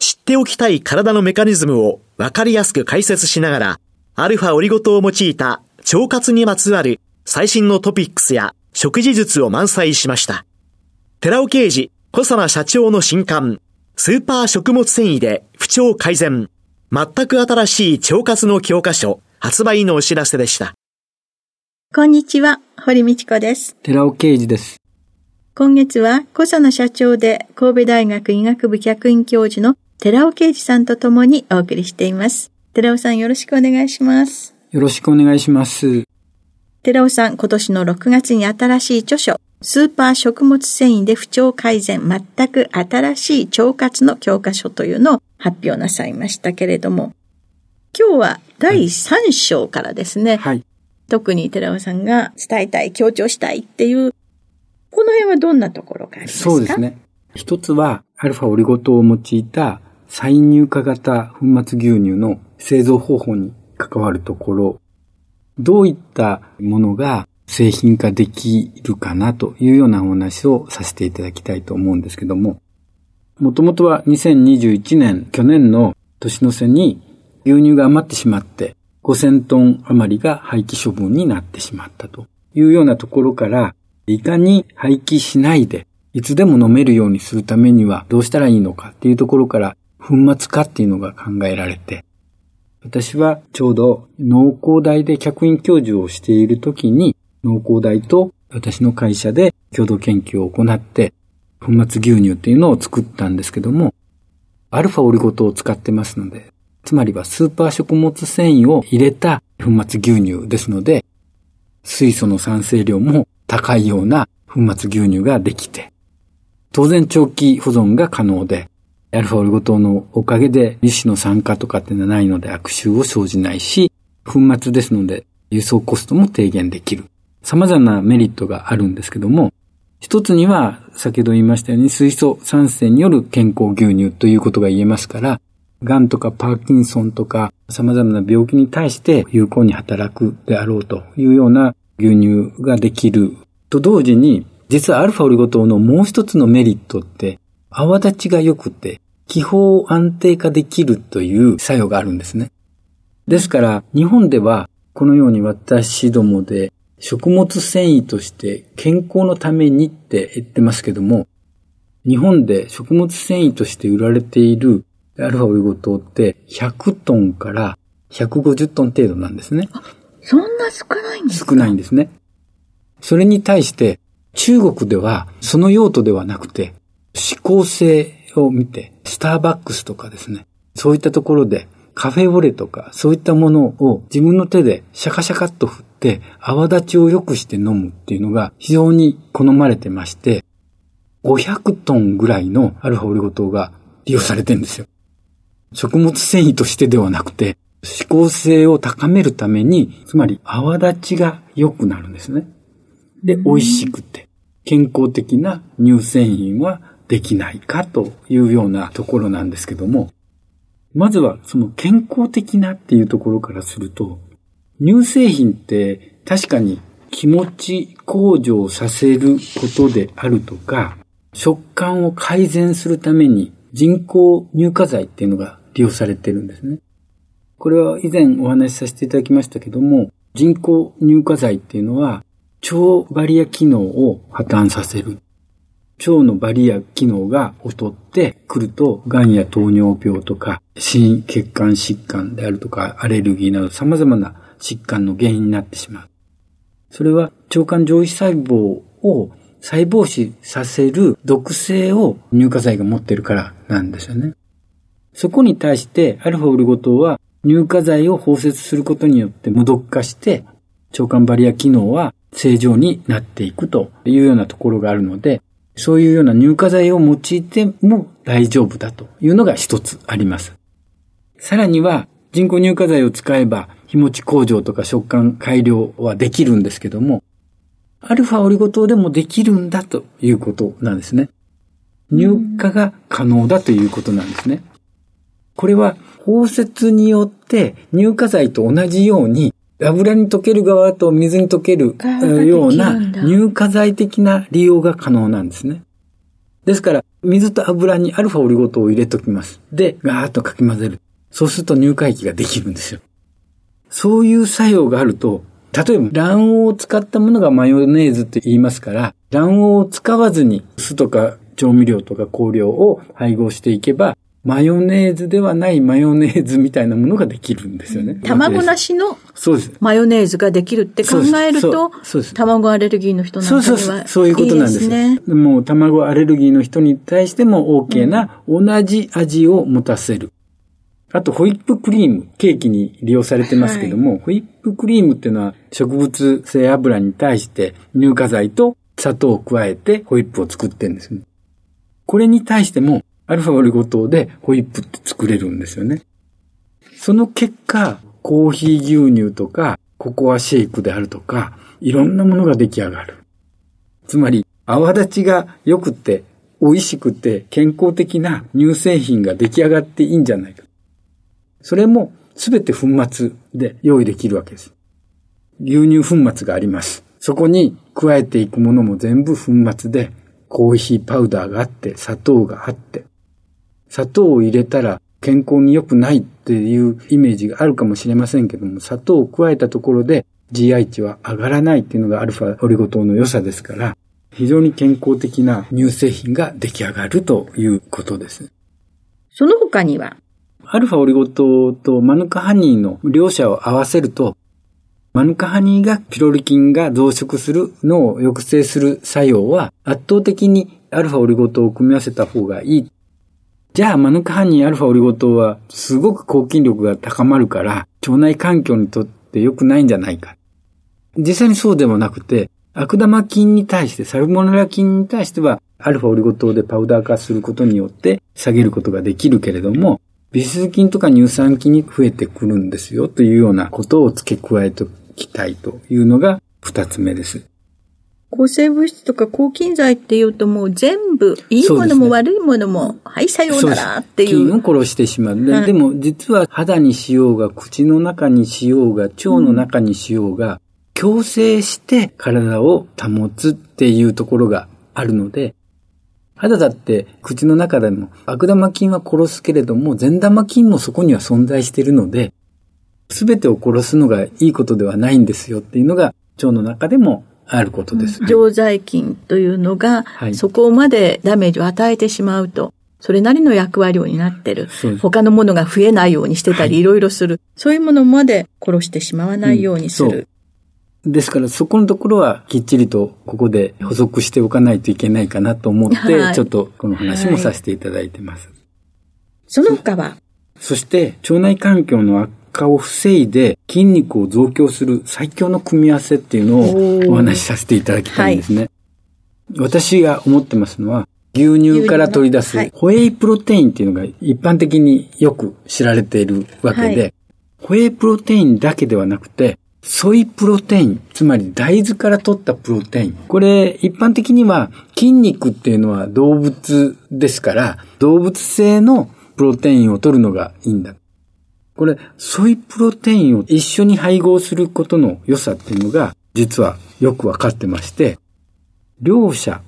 知っておきたい体のメカニズムを分かりやすく解説しながら、アルファオリゴ糖を用いた腸活にまつわる最新のトピックスや食事術を満載しました。寺尾刑事、小佐奈社長の新刊、スーパー食物繊維で不調改善。全く新しい腸活の教科書発売のお知らせでした。こんにちは、堀道子です。寺尾啓二です。今月は小佐野社長で神戸大学医学部客員教授の寺尾啓二さんと共にお送りしています。寺尾さんよろしくお願いします。よろしくお願いします。寺尾さん、今年の6月に新しい著書、スーパー食物繊維で不調改善、全く新しい腸活の教科書というのを発表なさいましたけれども、今日は第3章からですね、はい、特に寺尾さんが伝えたい、強調したいっていう、この辺はどんなところがありますか？そうですね。一つは、アルファオリゴ糖を用いた再乳化型粉末牛乳の製造方法に関わるところ、どういったものが製品化できるかなというようなお話をさせていただきたいと思うんですけども、もともとは2021年、去年の年の瀬に牛乳が余ってしまって5000トン余りが廃棄処分になってしまったというようなところから、いかに廃棄しないで、いつでも飲めるようにするためにはどうしたらいいのかっていうところから、粉末化っていうのが考えられて、私はちょうど農工大で客員教授をしている時に、農工大と私の会社で共同研究を行って、粉末牛乳っていうのを作ったんですけども、アルファオリゴ糖を使ってますので、つまりはスーパー食物繊維を入れた粉末牛乳ですので、水素の酸性量も高いような粉末牛乳ができて、当然長期保存が可能で、アルファオリゴ糖のおかげで油脂の酸化とかっていうのはないので悪臭を生じないし、粉末ですので輸送コストも低減できる。様々なメリットがあるんですけども、一つには、先ほど言いましたように水素酸性による健康牛乳ということが言えますから、癌とかパーキンソンとか様々な病気に対して有効に働くであろうというような牛乳ができると同時に、実はアルファオリゴ糖のもう一つのメリットって、泡立ちが良くて、気泡を安定化できるという作用があるんですね。ですから、日本ではこのように私どもで食物繊維として健康のためにって言ってますけども、日本で食物繊維として売られているアルファオリゴ糖って100トンから150トン程度なんですね。そんな少ないんですか？少ないんですね。それに対して中国ではその用途ではなくて指向性を見てスターバックスとかですね、そういったところでカフェオレとかそういったものを自分の手でシャカシャカっと振って泡立ちを良くして飲むっていうのが非常に好まれてまして、500トンぐらいのアルファオリゴ糖が利用されてるんですよ。食物繊維としてではなくて、指向性を高めるために、つまり泡立ちが良くなるんですね。で、美味しくて、健康的な乳製品はできないかというようなところなんですけども、まずはその健康的なっていうところからすると、乳製品って確かに気持ち向上させることであるとか、食感を改善するために人工乳化剤っていうのが利用されてるんですね。これは以前お話しさせていただきましたけども、人工乳化剤っていうのは腸バリア機能を破綻させる。腸のバリア機能が劣ってくると、癌や糖尿病とか、心血管疾患であるとか、アレルギーなど様々な疾患の原因になってしまう。それは腸管上皮細胞を細胞死させる毒性を乳化剤が持ってるからなんですよね。そこに対してアルファオリゴ糖は乳化剤を包摂することによって無毒化して腸管バリア機能は正常になっていくというようなところがあるので、そういうような乳化剤を用いても大丈夫だというのが一つあります。さらには人工乳化剤を使えば日持ち向上とか食感改良はできるんですけども、アルファオリゴ糖でもできるんだということなんですね。乳化が可能だということなんですね。これは包摂によって乳化剤と同じように油に溶ける側と水に溶けるような乳化剤的な利用が可能なんですね。ですから、水と油にアルファオリゴ糖を入れときます。で、ガーッとかき混ぜる。そうすると乳化液ができるんですよ。そういう作用があると、例えば卵黄を使ったものがマヨネーズって言いますから、卵黄を使わずに酢とか調味料とか香料を配合していけば、マヨネーズではないマヨネーズみたいなものができるんですよね。卵なしのマヨネーズができるって考えると、卵アレルギーの人なんかにはそうそうそういうことなんですね。もう卵アレルギーの人に対しても OK な同じ味を持たせる。あと、ホイップクリーム、ケーキに利用されてますけども、はい、ホイップクリームっていうのは植物性油に対して乳化剤と砂糖を加えてホイップを作ってるんですね。これに対しても、アルファオリゴ糖でホイップって作れるんですよね。その結果、コーヒー牛乳とか、ココアシェイクであるとか、いろんなものが出来上がる。つまり、泡立ちが良くて、美味しくて、健康的な乳製品が出来上がっていいんじゃないか。それもすべて粉末で用意できるわけです。牛乳粉末があります。そこに加えていくものも全部粉末で、コーヒーパウダーがあって、砂糖があって、砂糖を入れたら健康に良くないっていうイメージがあるかもしれませんけども、砂糖を加えたところで GI 値は上がらないっていうのがアルファオリゴ糖の良さですから、非常に健康的な乳製品が出来上がるということです。その他には？アルファオリゴ糖とマヌカハニーの両者を合わせると、マヌカハニーがピロリ菌が増殖するのを抑制する作用は圧倒的にアルファオリゴ糖を組み合わせた方がいい。じゃあマヌカハニーアルファオリゴ糖はすごく抗菌力が高まるから腸内環境にとって良くないんじゃないか。実際にそうでもなくて、悪玉菌に対して、サルモネラ菌に対しては、アルファオリゴ糖でパウダー化することによって下げることができるけれども、ビス菌とか乳酸菌に増えてくるんですよというようなことを付け加えておきたいというのが二つ目です。抗生物質とか抗菌剤っていうともう全部、いいものも悪いものも、はい、さようならっていう。菌を殺してしまう。ででも実は肌にしようが、口の中にしようが、腸の中にしようが、強制して体を保つっていうところがあるので、肌だって口の中でも悪玉菌は殺すけれども善玉菌もそこには存在しているので、すべてを殺すのがいいことではないんですよっていうのが腸の中でもあることです。常在菌というのが、はい、そこまでダメージを与えてしまうと、それなりの役割になってる。他のものが増えないようにしてたり、はい、いろいろする。そういうものまで殺してしまわないようにする。ですからそこのところはきっちりとここで補足しておかないといけないかなと思って、はい、ちょっとこの話もさせていただいてます。はい、その他は？そして腸内環境の悪化を防いで筋肉を増強する最強の組み合わせっていうのをお話しさせていただきたいんですね。はい、私が思ってますのは牛乳から取り出すホエイプロテインっていうのが一般的によく知られているわけで、ホエイプロテインだけではなくてソイプロテイン、つまり大豆から取ったプロテイン。これ、一般的には筋肉っていうのは動物ですから、動物性のプロテインを取るのがいいんだ。これ、ソイプロテインを一緒に配合することの良さっていうのが、実はよくわかってまして、両者、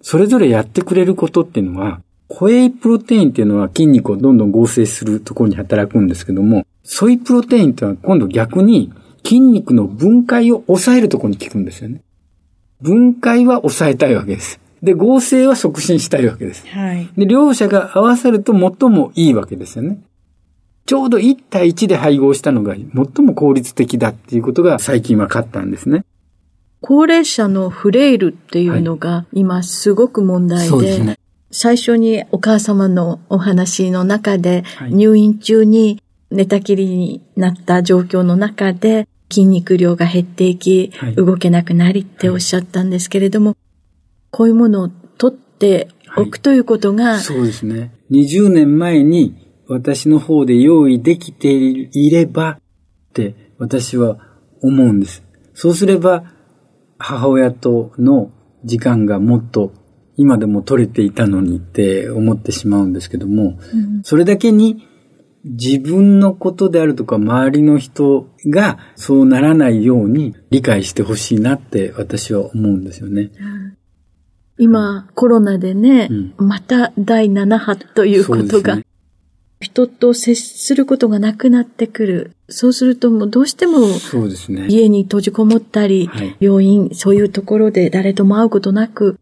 それぞれやってくれることっていうのは、ホエイプロテインっていうのは筋肉をどんどん合成するところに働くんですけども、ソイプロテインっていうのは今度逆に筋肉の分解を抑えるところに効くんですよね。分解は抑えたいわけです。で、合成は促進したいわけです。はい。で、両者が合わさると最もいいわけですよね。ちょうど1対1で配合したのが最も効率的だっていうことが最近分かったんですね。高齢者のフレイルっていうのが今すごく問題で、そうですね。最初にお母様のお話の中で、はい入院中に寝たきりになった状況の中で筋肉量が減っていき、はい動けなくなりっておっしゃったんですけれども、こういうものを取っておくということが、そうですね。20年前に私の方で用意できていればって私は思うんです。そうすれば母親との時間がもっと今でも取れていたのにって思ってしまうんですけども、それだけに自分のことであるとか周りの人がそうならないように理解してほしいなって私は思うんですよね。今コロナでね、うんまた第7波ということが、ね人と接することがなくなってくる。そうするともうどうしてもそうですね。家に閉じこもったり、はい。病院、そういうところで誰とも会うことなく、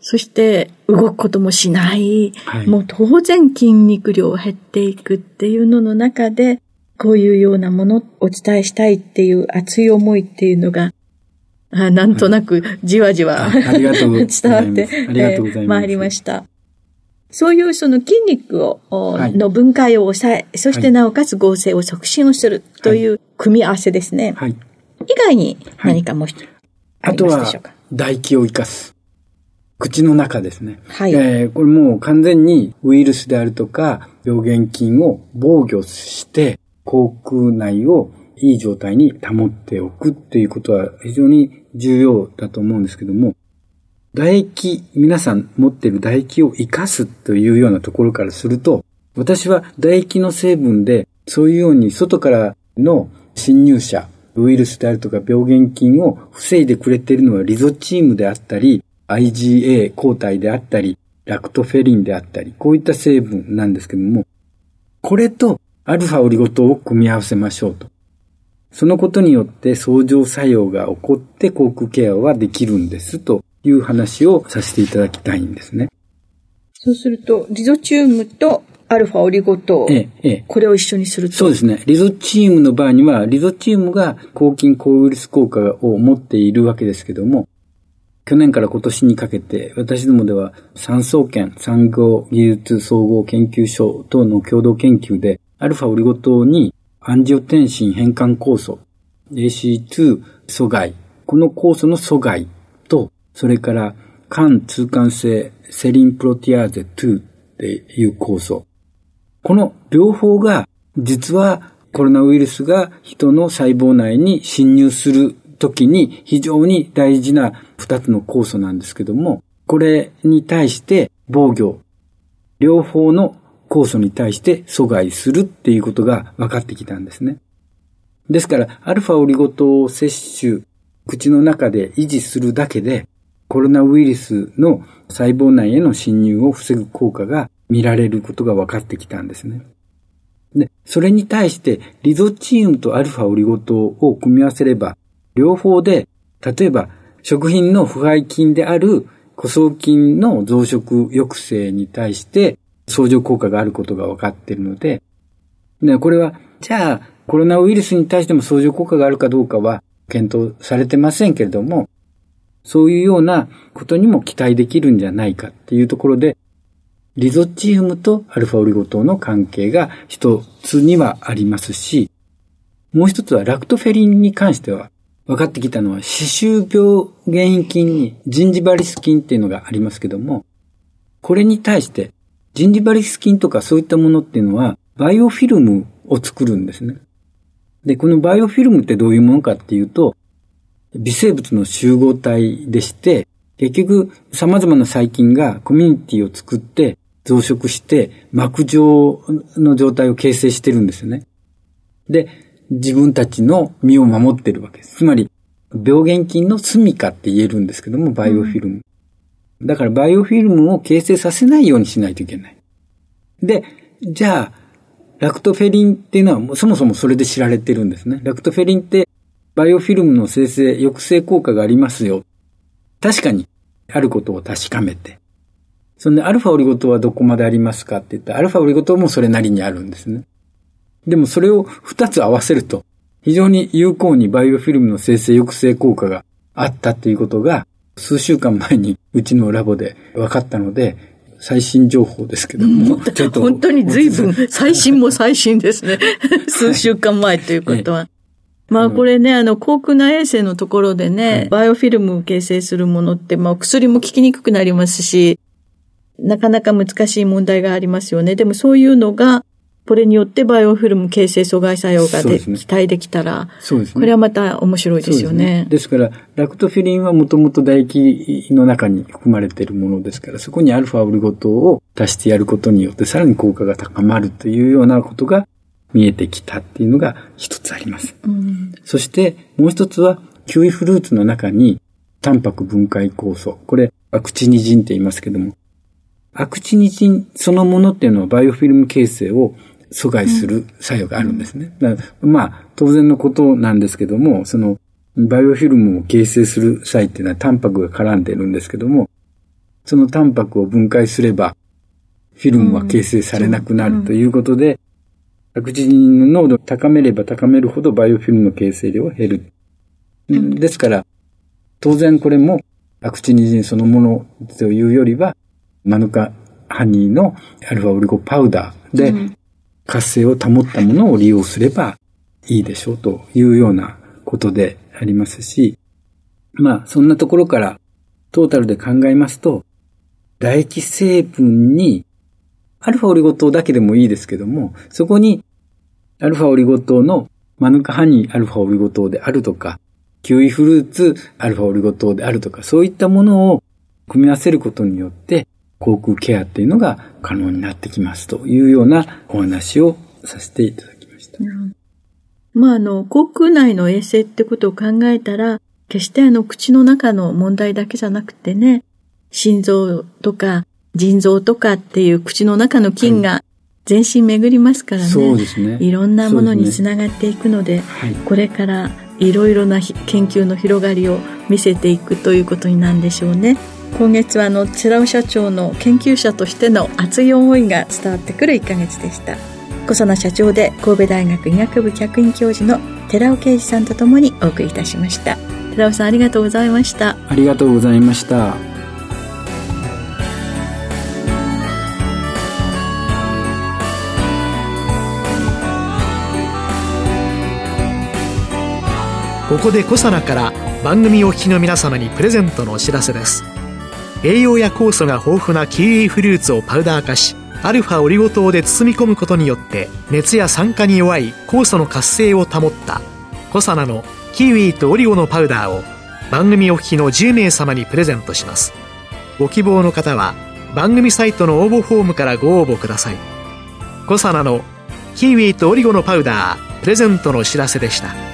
そして動くこともしない、はい。もう当然筋肉量減っていくっていうのの中で、こういうようなものをお伝えしたいっていう熱い思いっていうのが、あなんとなくじわじわ、あありがとうござい伝わって、ありがとうございます。えー参りました。そういうその筋肉を、おはいの分解を抑え、そしてなおかつ合成を促進をするという組み合わせですね。はい。以外に何かもう一つありあとは唾液を生かす。口の中ですね。はいえーこれもう完全にウイルスであるとか、病原菌を防御して、口腔内をいい状態に保っておくっていうことは非常に重要だと思うんですけども、唾液、皆さん持っている唾液を生かすというようなところからすると、私は唾液の成分で、そういうように外からの侵入者、ウイルスであるとか病原菌を防いでくれているのはリゾチームであったり、IgA 抗体であったり、ラクトフェリンであったり、こういった成分なんですけども、これとアルファオリゴ糖を組み合わせましょうと。そのことによって相乗作用が起こって口腔ケアはできるんですという話をさせていただきたいんですね。そうすると、リゾチウムとアルファオリゴ糖、ええ、ええ。これを一緒にすると？そうですね。リゾチウムの場合には、リゾチウムが抗菌抗ウイルス効果を持っているわけですけども、去年から今年にかけて、私どもでは産総研産業技術総合研究所等の共同研究で、アルファオリゴ糖にアンジオテンシン変換酵素、AC2 阻害、この酵素の阻害と、それから肝通管性セリンプロティアーゼ2っていう酵素、この両方が実はコロナウイルスが人の細胞内に侵入するときに非常に大事な二つの酵素なんですけども、これに対して防御、両方の酵素に対して阻害するっていうことが分かってきたんですね。ですから、アルファオリゴ糖を摂取、口の中で維持するだけで、コロナウイルスの細胞内への侵入を防ぐ効果が見られることが分かってきたんですね。で、それに対して、リゾチウムとアルファオリゴ糖を組み合わせれば、両方で、例えば、食品の腐敗菌である古草菌の増殖抑制に対して、相乗効果があることが分かっているので、で、これは、じゃあ、コロナウイルスに対しても相乗効果があるかどうかは検討されてませんけれども、そういうようなことにも期待できるんじゃないかっていうところで、リゾチウムとアルファオリゴ糖の関係が一つにはありますし、もう一つはラクトフェリンに関しては分かってきたのは、歯周病原因菌にジンジバリス菌っていうのがありますけども、これに対して、ジンジバリス菌とかそういったものっていうのは、バイオフィルムを作るんですね。で、このバイオフィルムってどういうものかっていうと、微生物の集合体でして、結局様々な細菌がコミュニティを作って増殖して膜状の状態を形成してるんですよね。で、自分たちの身を守ってるわけです。つまり、病原菌の住処って言えるんですけども、バイオフィルム。だからバイオフィルムを形成させないようにしないといけない。で、じゃあ、ラクトフェリンっていうのはそもそもそれで知られてるんですね。ラクトフェリンってバイオフィルムの生成、抑制効果がありますよ。確かに、あることを確かめて、そんで、アルファオリゴ糖はどこまでありますかって言ったら、アルファオリゴ糖もそれなりにあるんですね。でもそれを二つ合わせると、非常に有効にバイオフィルムの生成抑制効果があったということが、数週間前にうちのラボで分かったので、最新情報ですけども。ちょっと本当に随分、最新も最新ですね。数週間前ということは。まあこれね、あの、航空内衛生のところでね、はい、バイオフィルムを形成するものって、まあ薬も効きにくくなりますし、なかなか難しい問題がありますよね。でもそういうのが、これによってバイオフィルム形成阻害作用がで、ね、期待できたら、そうですね。これはまた面白いですよね。ですね、ですから、ラクトフィリンはもともと唾液の中に含まれているものですから、そこにアルファオリゴ糖を足してやることによってさらに効果が高まるというようなことが見えてきたっていうのが一つあります。うん、そしてもう一つは、キウイフルーツの中にタンパク分解酵素、これアクチニジンって言いますけども、アクチニジンそのものっていうのはバイオフィルム形成を阻害する作用があるんですね。だからまあ、当然のことなんですけども、その、バイオフィルムを形成する際っていうのはタンパクが絡んでるんですけども、そのタンパクを分解すれば、フィルムは形成されなくなるということで、アクチニンの濃度を高めれば高めるほどバイオフィルムの形成量は減る。ですから、当然これもアクチニジンそのものというよりは、マヌカハニーのアルファオリゴパウダーで活性を保ったものを利用すればいいでしょうというようなことでありますし、まあそんなところからトータルで考えますと、唾液成分にアルファオリゴ糖だけでもいいですけども、そこにアルファオリゴ糖のマヌカハニーアルファオリゴ糖であるとか、キウイフルーツアルファオリゴ糖であるとか、そういったものを組み合わせることによって、航空ケアっていうのが可能になってきますというようなお話をさせていただきました。うん、まあ、あの、航空内の衛生ってことを考えたら、決してあの、口の中の問題だけじゃなくてね、心臓とか腎臓とかっていう口の中の菌が全身巡りますからね。ね。いろんなものにつながっていくので、でねはい、これからいろいろな研究の広がりを見せていくということになるんでしょうね。今月はあの寺尾社長の研究者としての熱い思いが伝わってくる1ヶ月でした小佐奈社長で神戸大学医学部客員教授の寺尾啓二さんとともにお送りいたしました寺尾さんありがとうございましたありがとうございましたここで小佐奈から番組お聞きの皆様にプレゼントのお知らせです。栄養や酵素が豊富なキウイフルーツをパウダー化しアルファオリゴ糖で包み込むことによって熱や酸化に弱い酵素の活性を保ったコサナのキウイとオリゴのパウダーを番組お聞きの10名様にプレゼントします。ご希望の方は番組サイトの応募フォームからご応募ください。コサナのキウイとオリゴのパウダープレゼントのお知らせでした。